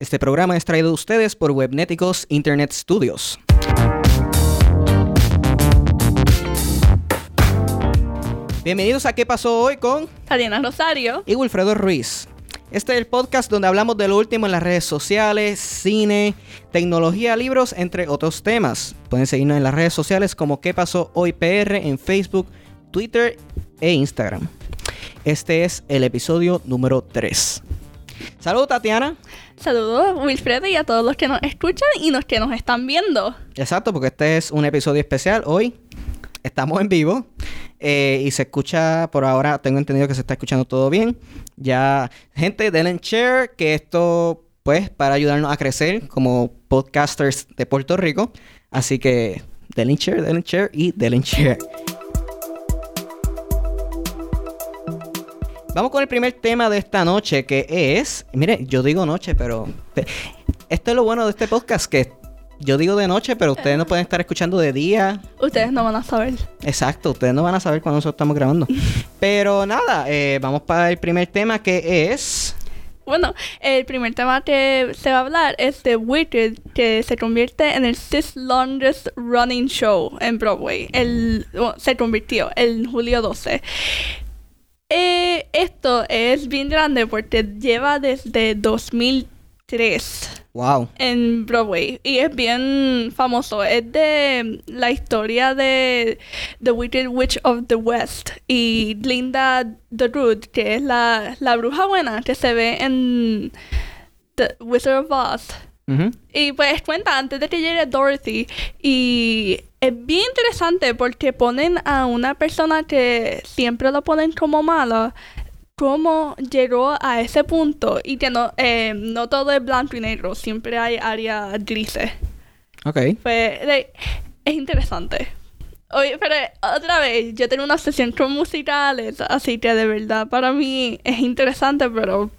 Este programa es traído a ustedes por Webnéticos Internet Studios. Bienvenidos a ¿Qué pasó hoy con Tatiana Rosario y Wilfredo Ruiz? Este es el podcast donde hablamos de lo último en las redes sociales, cine, tecnología, libros, entre otros temas. Pueden seguirnos en las redes sociales como ¿Qué pasó hoy PR en Facebook, Twitter e Instagram. Este es el episodio número 3. Saludos Tatiana. Saludos Wilfredo y a todos los que nos escuchan y los que nos están viendo. Exacto, porque este es un episodio especial. Hoy estamos en vivo eh, y se escucha, por ahora tengo entendido que se está escuchando todo bien. Ya, gente, denle en share, que esto, pues, para ayudarnos a crecer como podcasters de Puerto Rico. Así que denle en share, denle en share y denle en share. Vamos con el primer tema de esta noche, que es, mire, yo digo noche, pero esto es lo bueno de este podcast, que yo digo de noche, pero ustedes no pueden estar escuchando de día. Ustedes no van a saber. Exacto, ustedes no van a saber cuando nosotros estamos grabando. pero nada, eh, vamos para el primer tema, que es... Bueno, el primer tema que se va a hablar es de Wicked, que se convierte en el sixth longest running show en Broadway. El, bueno, se convirtió el julio 12. Eh, esto es bien grande porque lleva desde 2003 Wow. en Broadway y es bien famoso. Es de la historia de The Wicked Witch of the West y Glinda the Root, que es la, la bruja buena que se ve en The Wizard of Oz. Y pues cuenta antes de que llegue Dorothy. Y es bien interesante porque ponen a una persona que siempre lo ponen como mala. Cómo llegó a ese punto. Y que no, eh, no todo es blanco y negro. Siempre hay áreas grises. Ok. Pues like, es interesante. Oye, pero otra vez, yo tengo una obsesión con musicales. Así que de verdad para mí es interesante, pero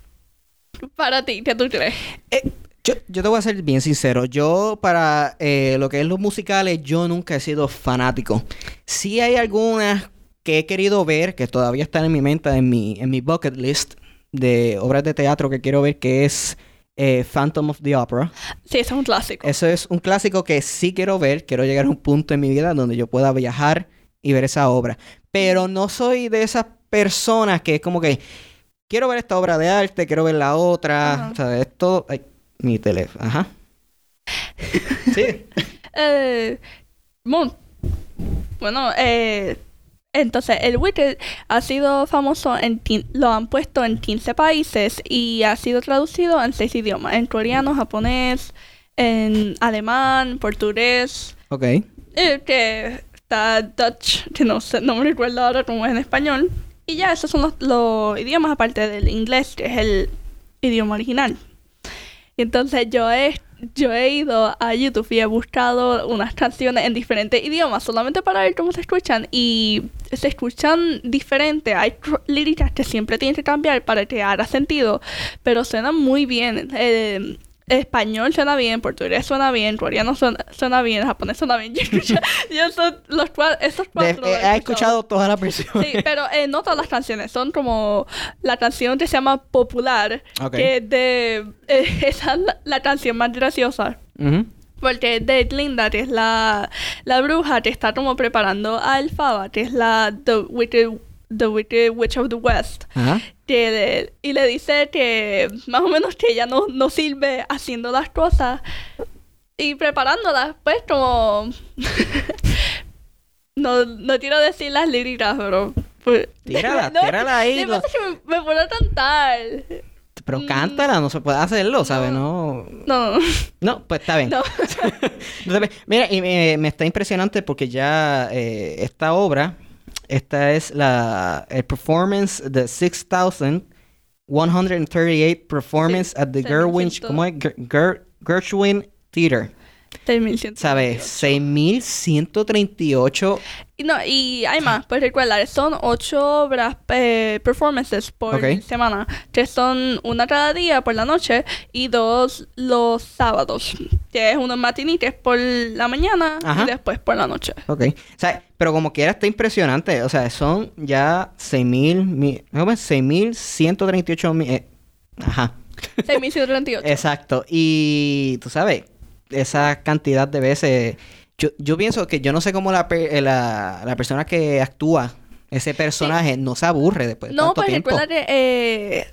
para ti, ¿qué tú crees? Eh, yo, yo te voy a ser bien sincero. Yo, para eh, lo que es los musicales, yo nunca he sido fanático. Sí hay algunas que he querido ver, que todavía están en mi mente, en mi, en mi bucket list de obras de teatro que quiero ver, que es eh, Phantom of the Opera. Sí, eso es un clásico. Eso es un clásico que sí quiero ver. Quiero llegar a un punto en mi vida donde yo pueda viajar y ver esa obra. Pero no soy de esas personas que es como que quiero ver esta obra de arte, quiero ver la otra. O sea, es todo. ay, mi teléfono. Ajá. sí. Eh, mon- bueno, eh, entonces el Wicked ha sido famoso en lo han puesto en 15 países y ha sido traducido en 6 idiomas, en coreano, japonés, en alemán, portugués, Ok. eh, que está Dutch, que no sé, no me recuerdo ahora cómo es en español. Y ya, esos son los, los idiomas aparte del inglés, que es el idioma original. Entonces yo he, yo he ido a YouTube y he buscado unas canciones en diferentes idiomas, solamente para ver cómo se escuchan. Y se escuchan diferente. Hay líricas que siempre tienen que cambiar para que haga sentido, pero suenan muy bien. Eh, español suena bien, portugués suena bien, coreano suena, suena bien, japonés suena bien. Yo, escucho- yo son los cua- esos De- cuatro. eh, he escuchado todas las versiones. Sí, pero eh, no todas las canciones, son como la canción que se llama Popular, Ok. que de eh, esa es la, la canción más graciosa. Ujú. Porque es de Glinda, que es la, la bruja que está como preparando a Elphaba, que es la The Wicked, the Wicked Witch of the West. Ajá. Que y le dice que más o menos que ella no, no sirve haciendo las cosas y preparándolas, pues como... no, no quiero decir las líricas, pero... Pues, Tírala, No, tírala ahí. lo que me, me puedo cantar. Pero Mm. cántala, no se puede hacerlo, ¿sabes? No. No, no, No, pues está bien. no. Mira, y me, me está impresionante porque ya eh, esta obra, esta es la el performance de 6138 performance Sí, at the Gerwin, 6100. ¿cómo es? Ger- Ger- Gershwin Theater. 6138. ¿Sabes? 6138. Y No, y hay más, pues recuerda, son ocho obras, eh, performances por Ok. semana, que son una cada día por la noche y dos los sábados, que es unos matinites por la mañana Ajá. y después por la noche. Ok. O sea, pero como quiera está impresionante. O sea, son ya 6000, mi- ¿cómo es? 6138 mi- eh, Ajá. 6.138. Exacto. Y tú sabes, esa cantidad de veces. Yo, yo pienso que yo no sé cómo la, pe- eh, la, la persona que actúa ese personaje no se aburre después de No, tanto pues tiempo. recuerda que, eh,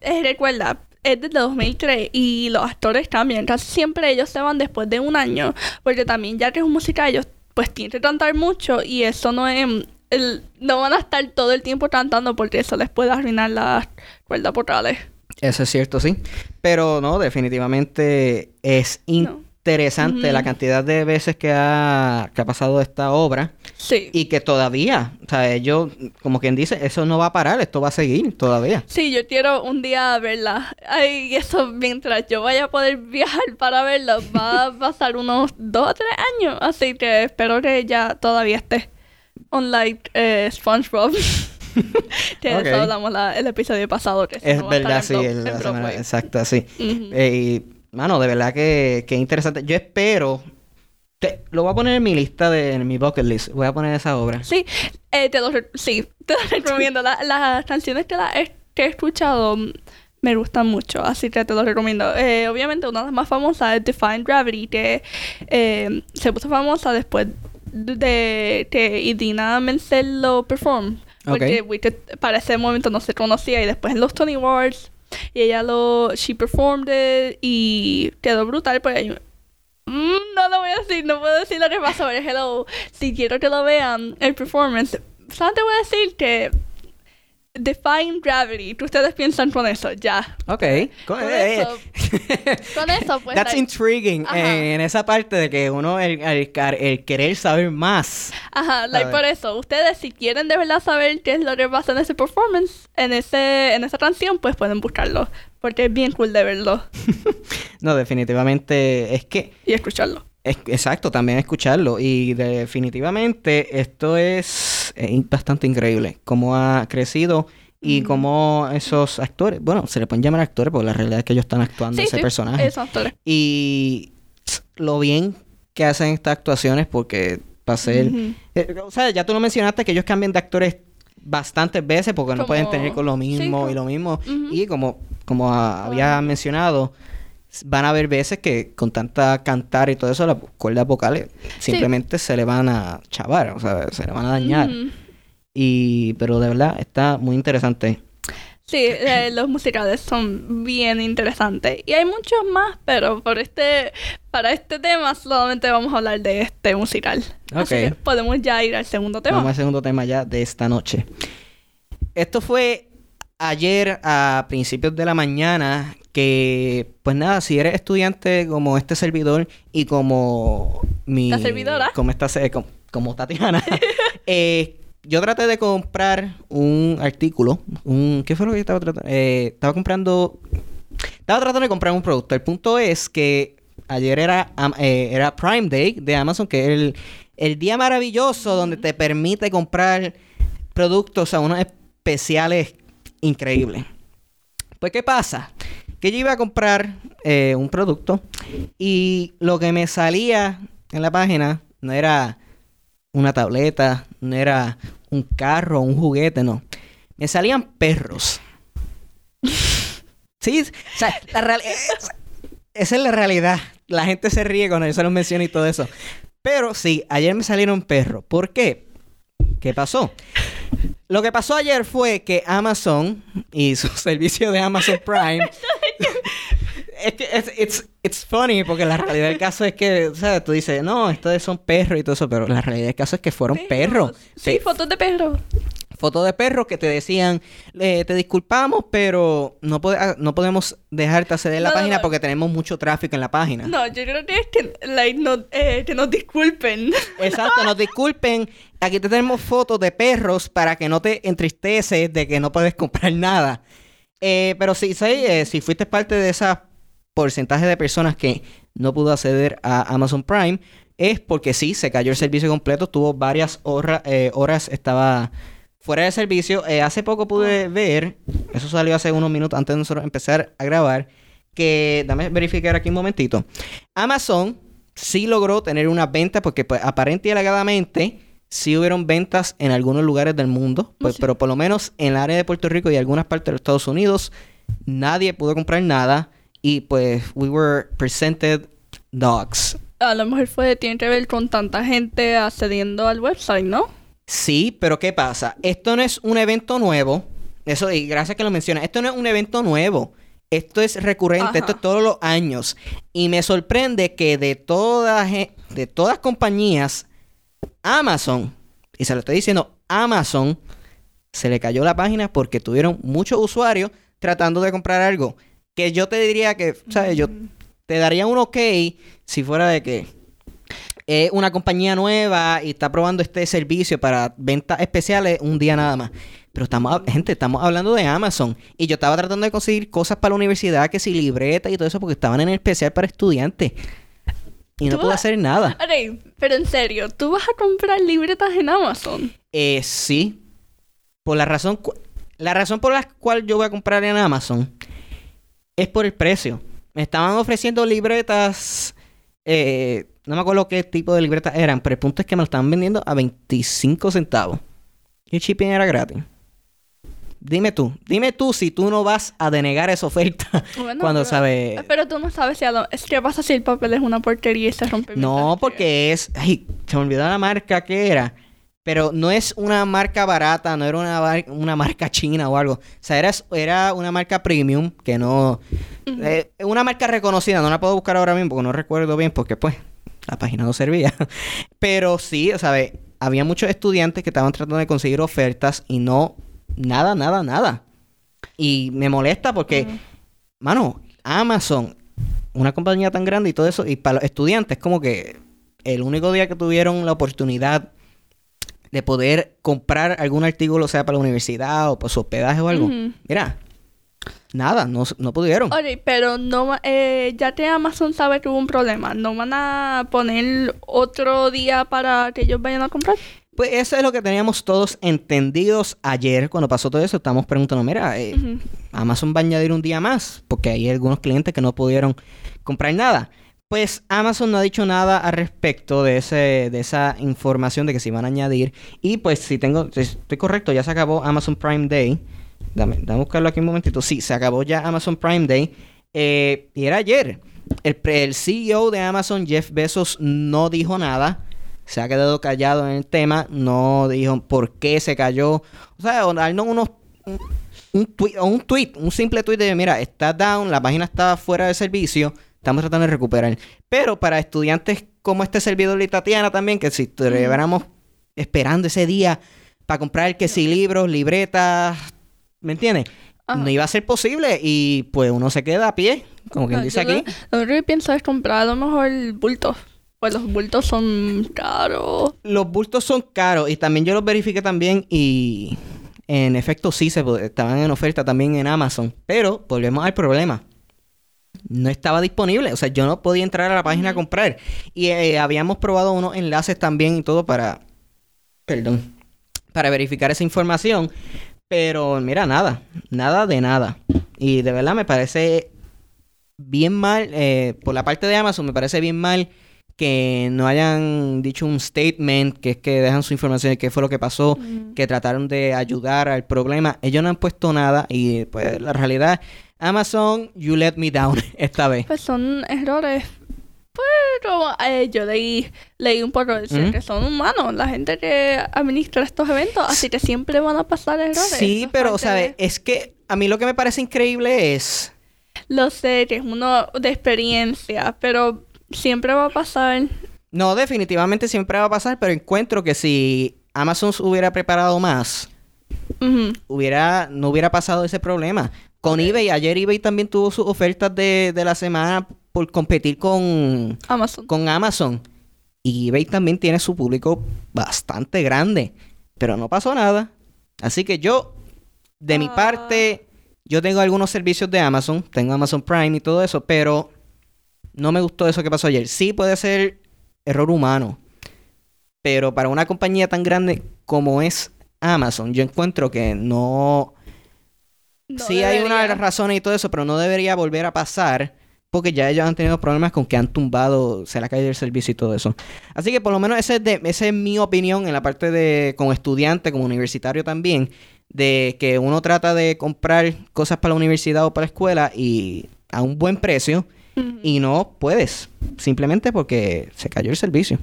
eh, recuerda, es desde 2003 y los actores también, casi siempre ellos se van después de un año, porque también ya que es un musical, ellos pues tienen que cantar mucho y eso no es, el, no van a estar todo el tiempo cantando porque eso les puede arruinar las cuerdas vocales. Eso es cierto, sí. Pero no, definitivamente es No. interesante la cantidad de veces que ha, que ha pasado esta obra Sí. y que todavía, o sea, ellos, como quien dice, eso no va a parar, esto va a seguir todavía. Sí, yo quiero un día verla. Ay, eso mientras yo vaya a poder viajar para verla, va a pasar unos dos o tres años. Así que espero que ya todavía esté. Unlike eh, SpongeBob. que Ok. eso hablamos la- el episodio pasado. Que Es no verdad, sí, el- la semana- exacto, sí. Eh, y, mano, de verdad que, que interesante. Yo espero, te- lo voy a poner en mi lista, de, en mi bucket list, voy a poner esa obra. Sí, eh, te lo, sí, te lo recomiendo. La- las canciones que, la he, que he escuchado mm, me gustan mucho, así que te lo recomiendo. Eh, obviamente, una de las más famosas es Define Gravity, que eh, se puso famosa después de que Idina Menzel lo perform. Porque Ok. Wicked para ese momento no se conocía y después en los Tony Awards y ella lo she performed it y quedó brutal pues ahí- Mm, no lo voy a decir, no puedo decir lo que pasó, pero hello, si quiero que lo vean, el performance, solamente voy a decir que Define Gravity, ¿qué ustedes piensan con eso? Ya. Ok. Con, Con eh, eso, con eso, pues, That's like- intriguing eh, en esa parte de que uno, el, el, el querer saber más. Ajá, like por eso, ustedes si quieren de verdad saber qué es lo que pasa en ese performance, en ese en esa canción, pues pueden buscarlo, porque es bien cool de verlo No, definitivamente es que y escucharlo. Es, exacto, también escucharlo. Y definitivamente esto es eh, bastante increíble. Cómo ha crecido y cómo esos actores, bueno, se le pueden llamar actores porque la realidad es que ellos están actuando Sí, ese sí, personaje. esos actores. Y lo bien que hacen estas actuaciones porque para ser... Eh, o sea, ya tú lo mencionaste que ellos cambian de actores bastantes veces porque no pueden tener con lo sí, mismo como- y lo mismo. Y como, como había mencionado, van a haber veces que con tanta cantar y todo eso, las cuerdas vocales simplemente se le van a chavar, o sea, se le van a dañar. Y, pero de verdad está muy interesante. Sí, eh, los musicales son bien interesantes. Y hay muchos más, pero por este, para este tema solamente vamos a hablar de este musical. Así que podemos ya ir al segundo tema. Vamos al segundo tema ya de esta noche. Esto fue ayer a principios de la mañana que, pues nada, si eres estudiante como este servidor y como mi... La servidora. Como, esta, como, como Tatiana, eh, yo traté de comprar un artículo, un... ¿Qué fue lo que yo estaba tratando? Eh, estaba comprando... Estaba tratando de comprar un producto. El punto es que ayer era, eh, era Prime Day de Amazon, que es el, el día maravilloso donde te permite comprar productos a unos especiales increíbles. Pues, ¿qué pasa? Que yo iba a comprar eh, un producto y lo que me salía en la página no era una tableta, no era un carro, un juguete, no. Me salían perros. Sí, o sea, la es- esa es la realidad. La gente se ríe cuando yo se los menciono y todo eso. Pero sí, ayer me salieron perros. ¿Por qué? ¿Qué pasó? Lo que pasó ayer fue que Amazon y su servicio de Amazon Prime. es que es it's, it's funny porque la realidad del caso es que, o sea, tú dices, no, estos son perros y todo eso, pero la realidad del caso es que fueron perros. Sí, Pe- fotos de perros. fotos de perros que te decían, eh, te disculpamos, pero no, pode- ah, no podemos dejarte acceder a la No, página no. porque tenemos mucho tráfico en la página. No, yo creo que es que, like, no, eh, que nos disculpen. Exacto, nos disculpen. Aquí te tenemos fotos de perros para que no te entristeces de que no puedes comprar nada. Eh, pero sí, sí, eh, si fuiste parte de ese porcentaje de personas que no pudo acceder a Amazon Prime, es porque sí, se cayó el servicio completo, tuvo varias horra- eh, horas, estaba fuera de servicio. Eh, hace poco pude ver, eso salió hace unos minutos antes de nosotros empezar a grabar, que, dame verificar aquí un momentito. Amazon sí logró tener una venta porque pues, aparente y alegadamente sí hubieron ventas en algunos lugares del mundo, pues, sí. pero por lo menos en el área de Puerto Rico y algunas partes de los Estados Unidos nadie pudo comprar nada y pues we were presented dogs. A lo mejor fue, tiene que ver con tanta gente accediendo al website, ¿no? Sí, pero ¿qué pasa? Esto no es un evento nuevo. Eso, y gracias que lo mencionas. Esto no es un evento nuevo. Esto es recurrente, esto es todos los años. Y me sorprende que de todas, de todas compañías, Amazon, y se lo estoy diciendo, Amazon, se le cayó la página porque tuvieron muchos usuarios tratando de comprar algo. Que yo te diría que, ¿sabes? Yo te daría un ok si fuera de que es una compañía nueva y está probando este servicio para ventas especiales un día nada más. Pero estamos, gente, estamos hablando de Amazon. Y yo estaba tratando de conseguir cosas para la universidad, que si libreta y todo eso, porque estaban en el especial para estudiantes. Y no pude hacer nada. pero en serio, ¿tú vas a comprar libretas en Amazon? Eh, sí. Por la razón... La razón por la cual yo voy a comprar en Amazon es por el precio. Me estaban ofreciendo libretas... Eh, no me acuerdo qué tipo de libretas eran, pero el punto es que me lo estaban vendiendo a 25 centavos. Y el shipping era gratis. Dime tú, dime tú si tú no vas a denegar esa oferta cuando sabes. Pero tú no sabes si a ¿qué pasa si el papel es una porquería y se rompe. No, porque es. Ay, se me olvidó la marca que era. Pero no es una marca barata, no era una, una marca china o algo. O sea, era, era una marca premium que no. Eh, una marca reconocida, no la puedo buscar ahora mismo porque no recuerdo bien, porque pues la página no servía. Pero sí, o sea, había muchos estudiantes que estaban tratando de conseguir ofertas y no Nada, nada, nada. Y me molesta porque, mano, Amazon, una compañía tan grande y todo eso, y para los estudiantes, como que el único día que tuvieron la oportunidad de poder comprar algún artículo, sea para la universidad o para su hospedaje o algo, mira, nada, no, no pudieron. Oye, pero no, eh, ya que Amazon sabe que hubo un problema, ¿no van a poner otro día para que ellos vayan a comprar? Pues eso es lo que teníamos todos entendidos ayer cuando pasó todo eso. Estamos preguntando, mira, eh, Amazon va a añadir un día más porque hay algunos clientes que no pudieron comprar nada. Pues Amazon no ha dicho nada al respecto de, ese, de esa información de que se iban a añadir. Y pues si tengo, estoy correcto, ya se acabó Amazon Prime Day. Dame, dame buscarlo aquí un momentito. Sí, se acabó ya Amazon Prime Day. Eh, y era ayer. El, el CEO de Amazon, Jeff Bezos, no dijo nada se ha quedado callado en el tema, no dijo por qué se cayó. O sea, darnos unos un, tweet, un tweet, un simple tweet de mira, está down, la página está fuera de servicio, estamos tratando de recuperar. Pero para estudiantes como este servidor de Tatiana también, que si estuviéramos esperando ese día para comprar que si libros, libretas, ¿me entiendes? No iba a ser posible y pues uno se queda a pie, como quien dice aquí. Lo, que pienso es comprar a lo mejor bultos. Pues los bultos son caros. Los bultos son caros y también yo los verifiqué también y en efecto sí se estaban en oferta también en Amazon, pero volvemos al problema. No estaba disponible, o sea, yo no podía entrar a la página a comprar y eh, habíamos probado unos enlaces también y todo para perdón, para verificar esa información, pero mira, nada, nada de nada. Y de verdad me parece bien mal, eh, por la parte de Amazon me parece bien mal que no hayan dicho un statement, que es que dejan su información de qué fue lo que pasó, que trataron de ayudar al problema. Ellos no han puesto nada y pues la realidad, Amazon, you let me down esta vez. Pues son errores. Pero eh, yo leí, leí un poco de que son humanos, la gente que administra estos eventos, así que siempre van a pasar errores. Sí, pero, ¿sabes? Es que a mí lo que me parece increíble es... Lo sé, que es uno de experiencia, pero siempre va a pasar. No, definitivamente siempre va a pasar, pero encuentro que si Amazon hubiera preparado más, hubiera, no hubiera pasado ese problema. Con eBay, ayer eBay también tuvo sus ofertas de, la semana por competir con Amazon. con Amazon. Y eBay también tiene su público bastante grande. Pero no pasó nada. Así que yo, de mi ah. parte, yo tengo algunos servicios de Amazon. Tengo Amazon Prime y todo eso. Pero no me gustó eso que pasó ayer. Sí puede ser error humano. Pero para una compañía tan grande como es Amazon, yo encuentro que no... sí hay una de las razones y todo eso, pero no debería volver a pasar porque ya ellos han tenido problemas con que han tumbado, se le ha caído el servicio y todo eso. Así que por lo menos esa es, de, esa es mi opinión en la parte de como estudiante, como universitario también, de que uno trata de comprar cosas para la universidad o para la escuela y a un buen precio Y no puedes, simplemente porque se cayó el servicio.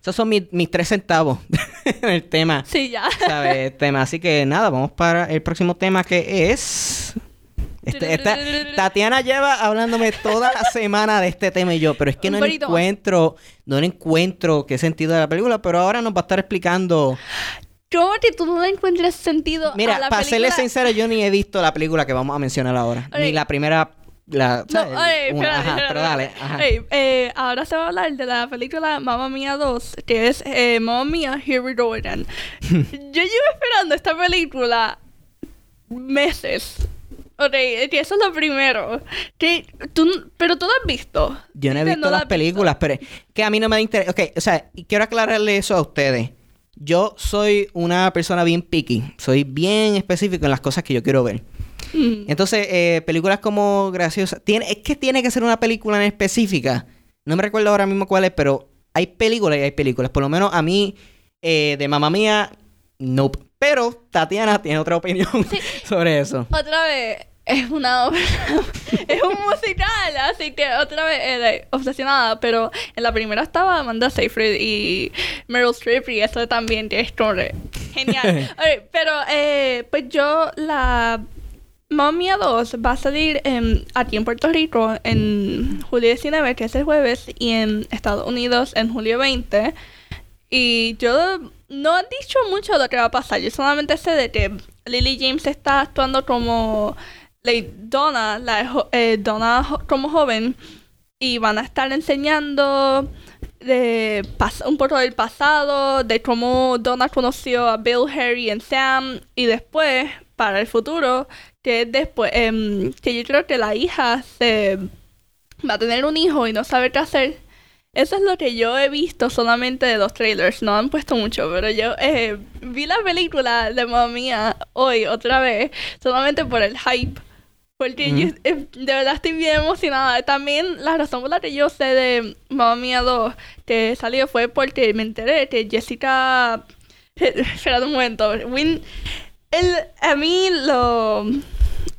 Esos son mis, mis tres centavos en el tema, Sí, ya. ¿sabes? tema. Así que nada, vamos para el próximo tema que es... Este- esta- Tatiana lleva hablándome toda la semana de este tema y yo, pero es que no encuentro, no encuentro qué sentido de la película, pero ahora nos va a estar explicando. Yo que tú no le encuentres sentido a Mira, la para serle película- sincero, yo ni he visto la película que vamos a mencionar ahora, ni la primera, la, No, oye, Una- espérate, ajá, espérate, pero dale, ajá. Oye, eh, ahora se va a hablar de la película Mamma Mía 2, que es eh, Mamma Mía, Here We Go Again. Yo llevo esperando esta película meses. Ok, que eso es lo primero. Que tú, pero tú lo has visto. Yo no he visto la las películas, pero es que a mí no me da interés. Ok, o sea, quiero aclararle eso a ustedes. Yo soy una persona bien picky, soy bien específico en las cosas que yo quiero ver. Mm. Entonces, eh, películas como Graciosa. Tiene, es que tiene que ser una película en específica. No me recuerdo ahora mismo cuál es, pero hay películas y hay películas. Por lo menos a mí, eh, de mamá mía, nope. Pero Tatiana tiene otra opinión sobre eso. Otra vez, es una obra, es un musical, así que otra vez eh, obsesionada, pero en la primera estaba Amanda Seyfried y Meryl Streep y eso también de genial. Pero eh, pues yo la Mía 2 va a salir em, aquí en Puerto Rico en julio 19, que es el jueves, y en Estados Unidos en julio 20. Y yo no he dicho mucho de lo que va a pasar. Yo solamente sé de que Lily James está actuando como Donna, la eh, Donna como joven. Y van a estar enseñando un poco del pasado, de cómo Donna conoció a Bill, Harry y Sam. Y después, para el futuro, que es después, em, que yo creo que la hija se va a tener un hijo y no sabe qué hacer. Eso es lo que yo he visto solamente de los trailers. No han puesto mucho, pero yo eh, vi la película de Mamma Mía hoy otra vez solamente por el hype. Porque yo eh, de verdad estoy bien emocionada. También la razón por la que yo sé de Mamma Mía 2 que salió fue porque me enteré que Jessica... Espera un momento. Win... El, a mí lo,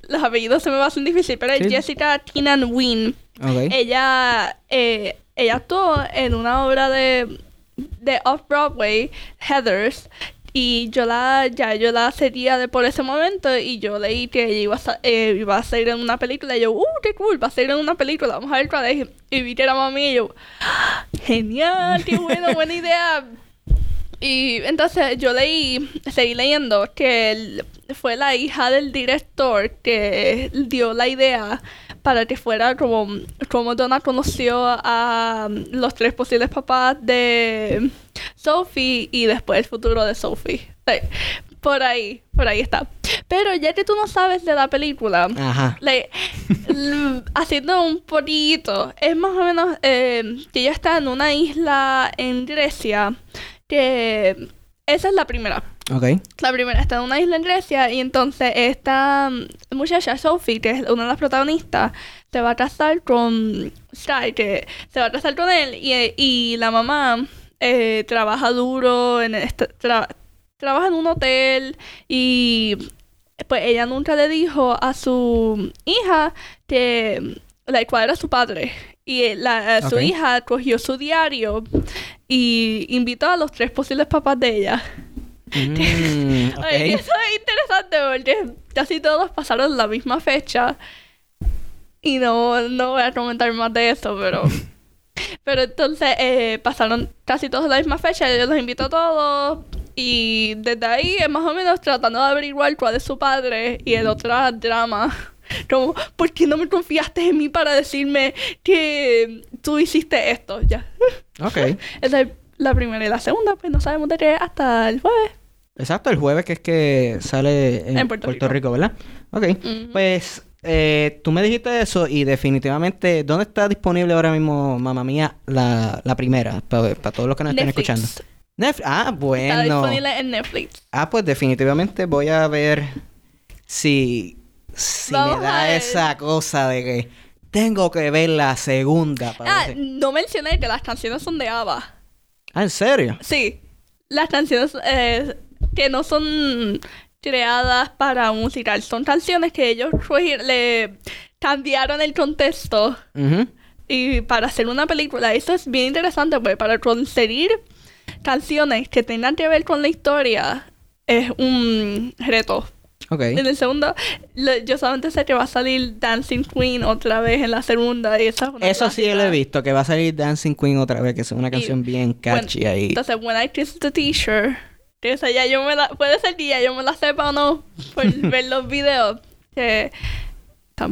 los apellidos se me hacen difícil, pero es Sí. Jessica Keenan Wynn. Ok. Ella, eh, ella actuó en una obra de, de Off-Broadway, Heathers, y yo la, ya yo la seguía de por ese momento y yo leí que ella iba a, eh, iba a salir en una película y yo, ¡uh, qué cool! Va a salir en una película, vamos a ver cuál es. Y vi que era mami y yo, ¡ah, ¡genial! ¡Qué bueno, buena idea! Y entonces yo leí, seguí leyendo que él fue la hija del director que dio la idea para que fuera como, como Donna conoció a um, los tres posibles papás de Sophie y después el futuro de Sophie. Eh, Por ahí, por ahí está. Pero ya que tú no sabes de la película, Ajá. haciendo un poquito, es más o menos eh, que ella está en una isla en Grecia, que esa es la primera. Ok. La primera está en una isla en Grecia y entonces esta mm, muchacha Sophie, que es una de las protagonistas, se va a casar con Sky, que se va a casar con él y, y la mamá eh, trabaja duro, en tra- trabaja en un hotel y pues ella nunca le dijo a su hija que la cuál era su padre. Y la, su Ok. hija cogió su diario y invitó a los tres posibles papás de ella. Mm, eso es interesante porque casi todos pasaron la misma fecha. Y no, no voy a comentar más de eso, pero... pero entonces eh, pasaron casi todos la misma fecha. Yo los invito a todos. Y desde ahí, eh, más o menos, tratando de averiguar cuál es su padre y el otro drama. Como, ¿por qué no me confiaste en mí para decirme que tú hiciste esto? Ya. Ok. Esa es la primera y la segunda, pues no sabemos de qué hasta el jueves. Exacto, el jueves que es que sale en, En Puerto, Puerto Rico. ¿verdad? Ok. Pues eh, tú me dijiste eso y definitivamente, ¿dónde está disponible ahora mismo, mamá mía, la, la primera? Para todos los que nos Netflix. escuchando. Netflix. Ah, Está bueno. disponible en Netflix. Ah, pues definitivamente voy a ver si, si Vamos me da esa cosa de que tengo que ver la segunda. Para Ah, ver si- no mencioné que las canciones son de ABBA. Ah, ¿en serio? Sí. Las canciones eh, que no son creadas para un musical. Son canciones que ellos cogi- le cambiaron el contexto y para hacer una película. Eso es bien interesante, porque para conseguir canciones que tengan que ver con la historia es un reto. Ok. En el segundo, lo- yo solamente sé que va a salir Dancing Queen otra vez en la segunda y esa es Eso sí lo he visto, que va a salir Dancing Queen otra vez, que es una Y, canción bien catchy bueno, ahí. Entonces, When I Kiss the Teacher, que esa ya yo me la, puede ser que ya yo me la sepa o no, por ver los videos, que está,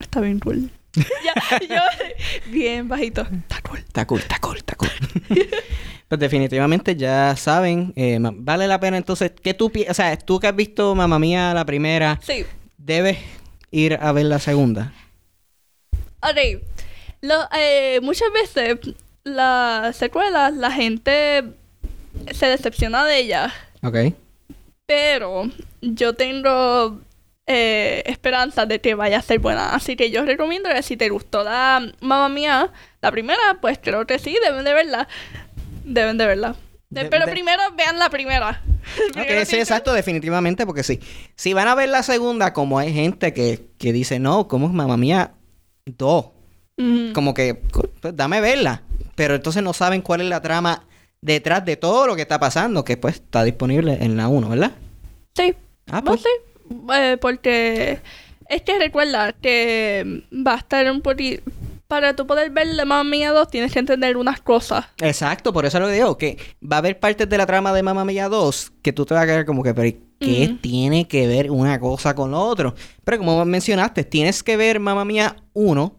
está bien cool. ya, yo, bien bajito, está cool. Está cool, está cool, está cool. pues definitivamente ya saben, eh, vale la pena entonces, que tú, o sea, tú que has visto Mamá Mía la primera, Sí, debes ir a ver la segunda. ok. Lo, eh, muchas veces las secuelas, la gente se decepciona de ellas. Ok. Pero yo tengo eh, esperanza de que vaya a ser buena. Así que yo recomiendo que si te gustó la mamá mía, la primera, pues creo que sí, deben de verla. Deben de verla. De- pero de- primero vean la primera. Ok, Primero sí, exacto, definitivamente, porque sí. Si van a ver la segunda, como hay gente que, que dice, no, ¿cómo es Mamá Mía? Dos. Como que, pues, dame verla. Pero entonces no saben cuál es la trama detrás de todo lo que está pasando, que pues está disponible en la 1, ¿verdad? Sí. Ah, pues. sé. Eh, porque es que recuerda que va a estar un poquito... Para tú poder ver la mamá mía 2 tienes que entender unas cosas. Exacto, por eso lo digo, que va a haber partes de la trama de Mamma Mía 2 que tú te vas a quedar como que, pero ¿qué tiene que ver una cosa con lo otro? Pero como mencionaste, tienes que ver Mamma Mía 1,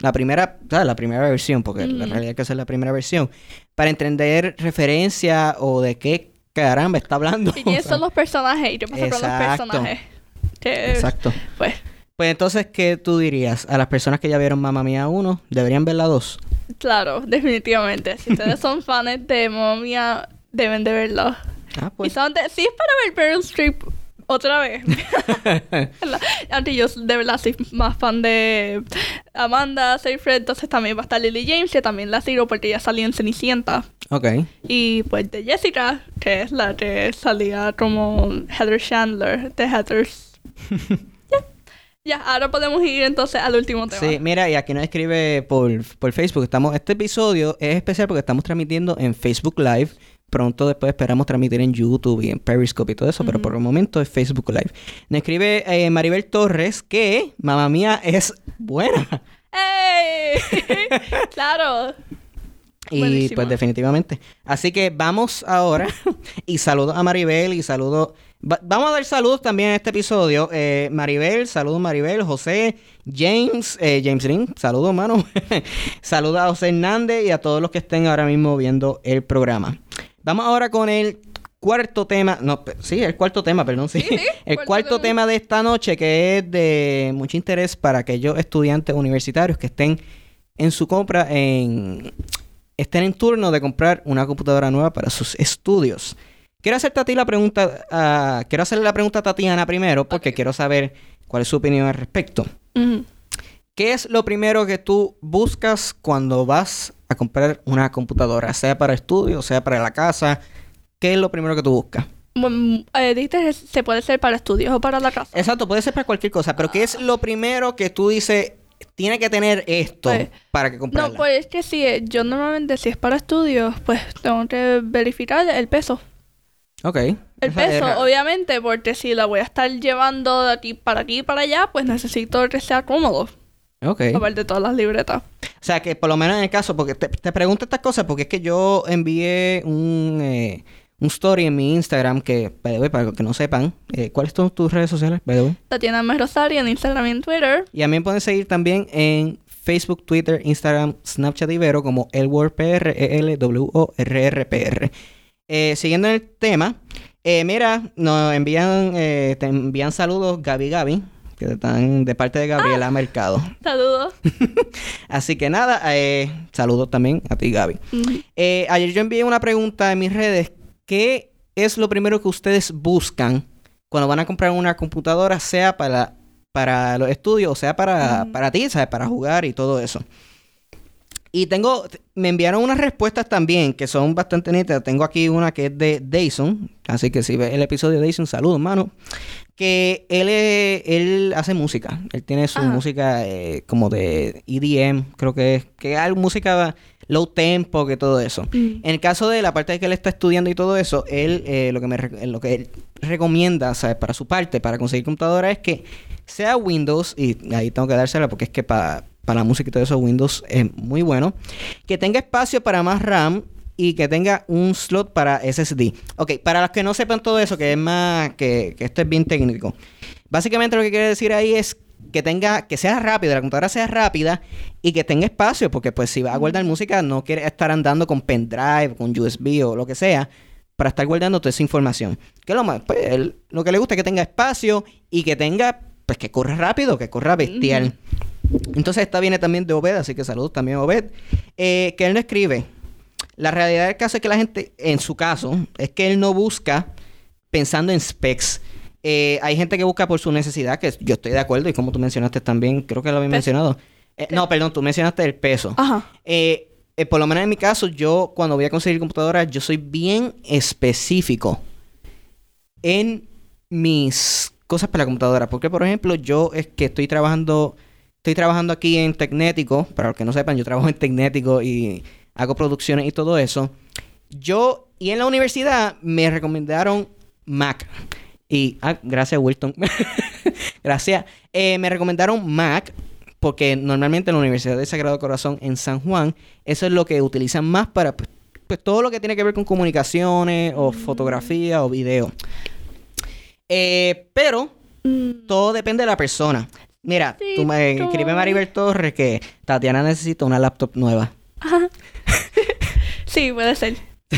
la primera, ¿sabes? La primera versión, porque la Ujú. realidad es que esa es la primera versión, para entender referencia o de qué caramba está hablando. Y quiénes son los personajes y qué pasa con los Exacto. personajes. Que, Exacto. Pues, Pues entonces, ¿qué tú dirías? A las personas que ya vieron Mamma Mía 1, ¿deberían ver la 2? claro, definitivamente. Si ustedes son fans de Mamma Mía, deben de verlo. Ah, Y pues. son de- si es para ver Meryl Streep otra vez. Antes yo de verdad soy más fan de Amanda Seyfried, entonces también va a estar Lily James, que también la sigo porque ella salió en Cenicienta. ok. Y pues de Jessica, que es la que salía como Heather Chandler, de Heather's. Ya, ahora podemos ir entonces al último tema. Sí, mira, y aquí nos escribe por, por Facebook. Estamos, este episodio es especial porque estamos transmitiendo en Facebook Live. Pronto después esperamos transmitir en YouTube y en Periscope y todo eso, pero por el momento es Facebook Live. Nos escribe eh, Maribel Torres que Mamá Mía es buena. ¡Ey! claro. Y pues definitivamente. Así que vamos ahora y saludo a Maribel y saludo... va- vamos a dar saludos también en este episodio. Eh, Maribel, saludos Maribel, José, James, eh, James Lin, saludos mano. saludos a José Hernández y a todos los que estén ahora mismo viendo el programa. Vamos ahora con el cuarto tema, no, sí, el cuarto tema, perdón, sí. Sí, sí, el cuarto cuarto tema. tema de esta noche que es de mucho interés para aquellos estudiantes universitarios que estén en su compra en estén en turno de comprar una computadora nueva para sus estudios. Quiero hacerte a ti la pregunta, ah, quiero hacerle la pregunta a Tatiana primero porque quiero saber cuál es su opinión al respecto. ¿Qué es lo primero que tú buscas cuando vas a comprar una computadora? Sea para estudio, sea para la casa. ¿Qué es lo primero que tú buscas? Bueno, eh, dijiste se puede ser para estudios o para la casa. Exacto, puede ser para cualquier cosa, pero ¿qué es lo primero que tú dices, tiene que tener esto Pues, para que comprarla? No, pues es que si eh, yo normalmente si es para estudios, pues tengo que verificar el peso. Ok. El Esa peso, obviamente, porque si la voy a estar llevando de aquí para aquí y para allá, pues necesito que sea cómodo. Ok. Aparte de todas las libretas. O sea, que por lo menos en el caso, porque te, te pregunto estas cosas, porque es que yo envié un, eh, un story en mi Instagram que, para los que no sepan, eh, ¿cuáles son tus redes sociales? Tatiana M. Rosario en Instagram y en Twitter. Y me pueden seguir también en Facebook, Twitter, Instagram, Snapchat y Vero como ElWordPR, E-L-W-O-R-R-P-R. Eh, siguiendo en el tema, eh, mira, nos envían, eh, te envían saludos Gaby Gaby, que están de parte de Gabriela Mercado. Saludos. Así que nada, eh, saludos también a ti Gaby. Eh, ayer yo envié una pregunta en mis redes. ¿Qué es lo primero que ustedes buscan cuando van a comprar una computadora, sea para, para los estudios o sea para, para ti, ¿sabes? Para jugar y todo eso. Y tengo, me enviaron unas respuestas también que son bastante nítidas. Tengo aquí una que es de Dayson, así que si ves el episodio de Dayson, saludos, mano. Que él, él hace música, él tiene su Ajá. música eh, como de EDM, creo que es, que hay música low tempo, que todo eso. Mm. En el caso de la parte de que él está estudiando y todo eso, él eh, lo que me lo que él recomienda, ¿sabes? Para su parte, para conseguir computadora es que sea Windows y ahí tengo que dársela porque es que para para la música y todo eso Windows es muy bueno, que tenga espacio para más RAM y que tenga un slot para SSD. Ok, para los que no sepan todo eso, que es más que, que esto es bien técnico. Básicamente lo que quiere decir ahí es que tenga, que sea rápido, la computadora sea rápida y que tenga espacio, porque pues si va a guardar música no quiere estar andando con pendrive, con USB o lo que sea, para estar guardando toda esa información. Que lo más, pues él- lo que le gusta es que tenga espacio y que tenga, pues que corra rápido, que corra bestial. Entonces esta viene también de Obed, así que saludos también a Obed, eh, que él no escribe. La realidad del caso es que la gente, en su caso, es que él no busca pensando en specs. Eh, hay gente que busca por su necesidad, que yo estoy de acuerdo, y como tú mencionaste también, creo que lo había mencionado. Eh, no, perdón, tú mencionaste el peso. Ajá. Eh, por lo menos en mi caso, yo cuando voy a conseguir computadora, yo soy bien específico en mis cosas para la computadora. Porque, por ejemplo, yo es que estoy trabajando, estoy trabajando aquí en Tecnético. Para los que no sepan, yo trabajo en Tecnético y hago producciones y todo eso. Yo, y en la universidad, me recomendaron Mac. Y, ah, gracias, Wilton. gracias. Eh, me recomendaron Mac porque normalmente en la Universidad de Sagrado Corazón en San Juan, eso es lo que utilizan más para pues, pues, todo lo que tiene que ver con comunicaciones o fotografía o video. Eh, pero Mm, todo depende de la persona. Mira, tú me escribe Maribel Torres que Tatiana necesita una laptop nueva. Ajá. sí, puede ser.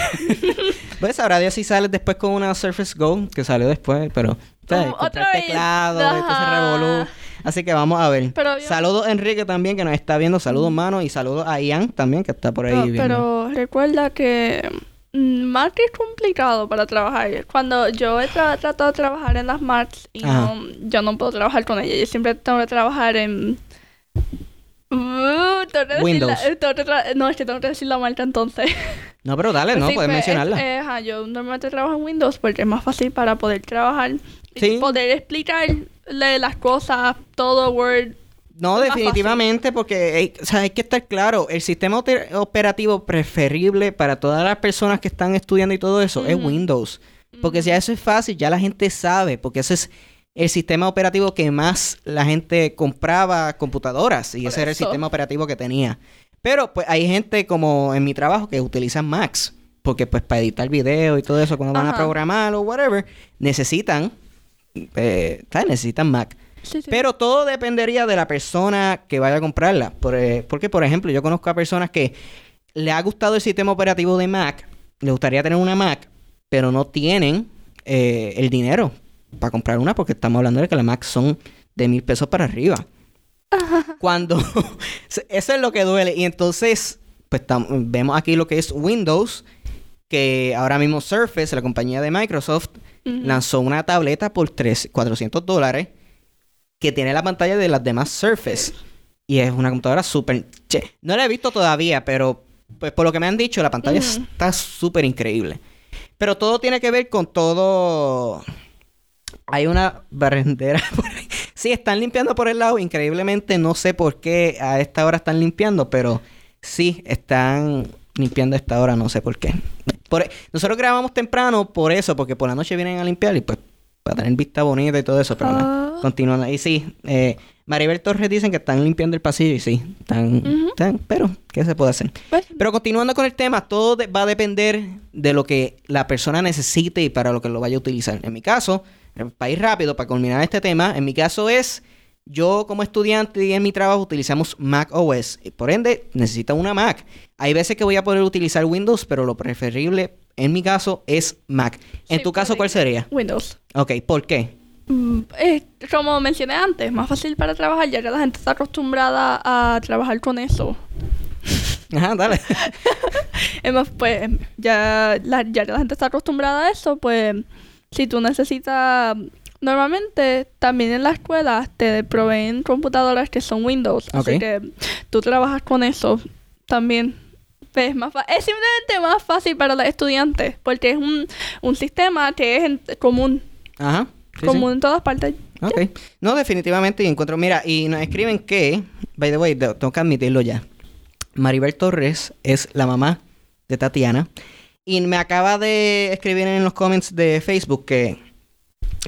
Pues sabrá Dios si sales después con una Surface Go, que salió después, pero ¿sabes? Otra el teclado, esto se revolú. Así que vamos a ver. Pero Saludos a Enrique también, que nos está viendo. Saludos, mano. Y saludos a Ian también, que está por ahí viendo. pero recuerda que mm, Mac es complicado para trabajar. Cuando yo he tra- tratado de trabajar en las Macs y no, yo no puedo trabajar con ella. Yo siempre tengo que trabajar en... Uh, tengo que decir Windows. la- tengo que tra- no, es que tengo que decir la marca entonces. No, pero dale, no, Sí, puedes pues, mencionarla. eh, ajá, yo normalmente trabajo en Windows porque es más fácil para poder trabajar. y. Poder explicarle las cosas, todo Word. No, Es definitivamente, porque hay, o sea, hay que estar claro, el sistema operativo preferible para todas las personas que están estudiando y todo eso es. Windows. Porque si eso es fácil, ya la gente sabe, porque ese es el sistema operativo que más la gente compraba computadoras y Por ese era el eso. sistema operativo que tenía. Pero pues hay gente como en mi trabajo que utilizan Macs, porque pues para editar video y todo eso cuando van a programar o whatever, necesitan, eh, necesitan Mac. Sí, sí. Pero todo dependería de la persona que vaya a comprarla. Por, eh, porque, por ejemplo, yo conozco a personas que le ha gustado el sistema operativo de Mac, le gustaría tener una Mac, pero no tienen eh, el dinero para comprar una porque estamos hablando de que las Mac son de mil pesos para arriba. Cuando eso es lo que duele. Y entonces, pues vemos aquí lo que es Windows, que ahora mismo Surface, la compañía de Microsoft, lanzó una tableta por tres- 400 dólares que tiene la pantalla de las demás Surface. Y es una computadora súper... che, No la he visto todavía, pero pues por lo que me han dicho, la pantalla está súper increíble. Pero todo tiene que ver con todo... Hay una barrendera por ahí. Sí, están limpiando por el lado. Increíblemente, no sé por qué a esta hora están limpiando, pero sí, están limpiando a esta hora, no sé por qué. Por- nosotros grabamos temprano por eso, porque por la noche vienen a limpiar y pues para tener vista bonita y todo eso, pero nada, Ah. continuando. Y sí, eh, Maribel Torres dicen que están limpiando el pasillo y sí, están, están- pero ¿qué se puede hacer? Pues, Pero continuando con el tema, todo de- va a depender de lo que la persona necesite y para lo que lo vaya a utilizar. En mi caso, eh, para ir rápido, para culminar este tema, en mi caso es, yo como estudiante y en mi trabajo utilizamos Mac OS. y Por ende, necesito una Mac. Hay veces que voy a poder utilizar Windows, pero lo preferible en mi caso es Mac. En Sí, tu caso, ¿cuál sería? Windows. Ok, ¿por qué? Eh, como mencioné antes, es más fácil para trabajar ya que la gente está acostumbrada a trabajar con eso. Ajá, dale. Es más, pues, ya, la, ya que la gente está acostumbrada a eso, pues, si tú necesitas... Normalmente, también en la escuela te proveen computadoras que son Windows. Así que tú trabajas con eso también. Es, más fa- es simplemente más fácil para los estudiantes porque es un, un sistema que es en- común, Ajá. sí, sí. común en todas partes. Ok. No, definitivamente y encuentro. Mira, y nos escriben que, by the way, tengo que admitirlo ya. Maribel Torres es la mamá de Tatiana. Y me acaba de escribir en los comments de Facebook que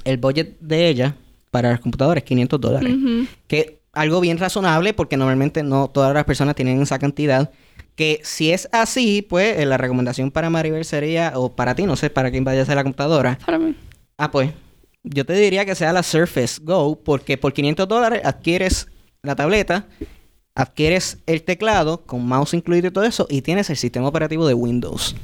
el budget de ella para las computadoras es 500 dólares. Que algo bien razonable porque normalmente no todas las personas tienen esa cantidad. Que si es así, pues eh, la recomendación para Maribel sería, o para ti, no sé, para quién vaya a ser la computadora, Para mí. Ah, pues. Yo te diría que sea la Surface Go, porque por 500 dólares adquieres la tableta, adquieres el teclado con mouse incluido y todo eso, y tienes el sistema operativo de Windows.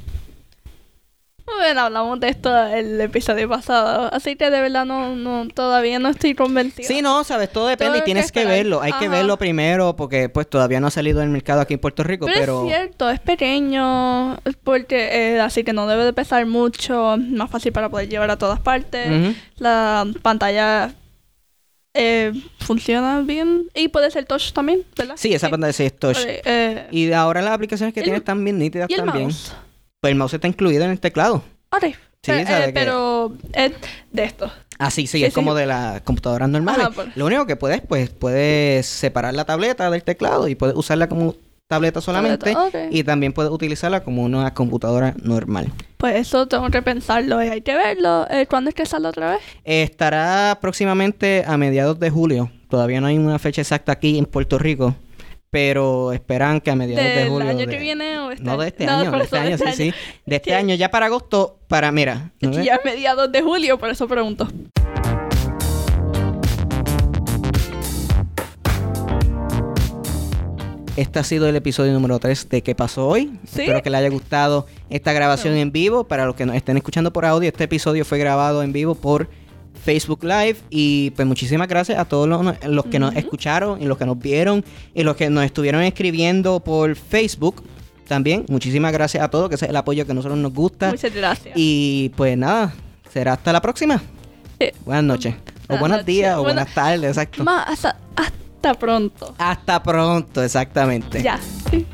Hablamos de esto el episodio pasado, así que de verdad no, no todavía no estoy convencida. Sí, no, sabes, todo depende Todo y tienes que verlo. Hay que verlo primero, porque pues todavía no ha salido en el mercado aquí en Puerto Rico, pero, pero. es cierto, es pequeño, porque eh, así que no debe de pesar mucho, más fácil para poder llevar a todas partes. Ujú. La pantalla eh, funciona bien y puede ser touch también, ¿verdad? Sí, esa pantalla sí es touch. Eh, eh, Y ahora las aplicaciones que ¿Y el- tienes están bien nítidas y el también. mouse. Pues el mouse está incluido en el teclado. Ok, Sí, eh, eh, pero es de esto. Ah, sí, sí, Sí, es como de las computadoras normales. Ajá, por- Lo único que puedes, pues, puedes separar la tableta del teclado y puedes usarla como tableta solamente. Tableta, ok. Y también puedes utilizarla como una computadora normal. Pues eso tengo que pensarlo y hay que verlo. Eh, ¿Cuándo es que sale otra vez? Estará próximamente a mediados de julio. Todavía no hay una fecha exacta aquí en Puerto Rico. Pero esperan que a mediados de ¿Del julio. año de- que viene o este No, de este No, año, de este año, sí, sí. De este año, ya para agosto, para, mira. ¿no? Ya es mediados de julio, por eso pregunto. Este ha sido el episodio número 3 de ¿Qué pasó hoy? Sí. Espero que les haya gustado esta grabación en vivo. Para los que nos estén escuchando por audio, este episodio fue grabado en vivo por Facebook Live. Y pues muchísimas gracias a todos los, los que nos escucharon y los que nos vieron y los que nos estuvieron escribiendo por Facebook. También, muchísimas gracias a todos, que ese es el apoyo que a nosotros nos gusta. Muchas gracias. Y pues nada, será hasta la próxima. Sí. Buenas noches. O Buenas buenos noches. días, o Buena- buenas tardes, exacto. Hasta, hasta pronto. Hasta pronto, exactamente. Ya. Sí.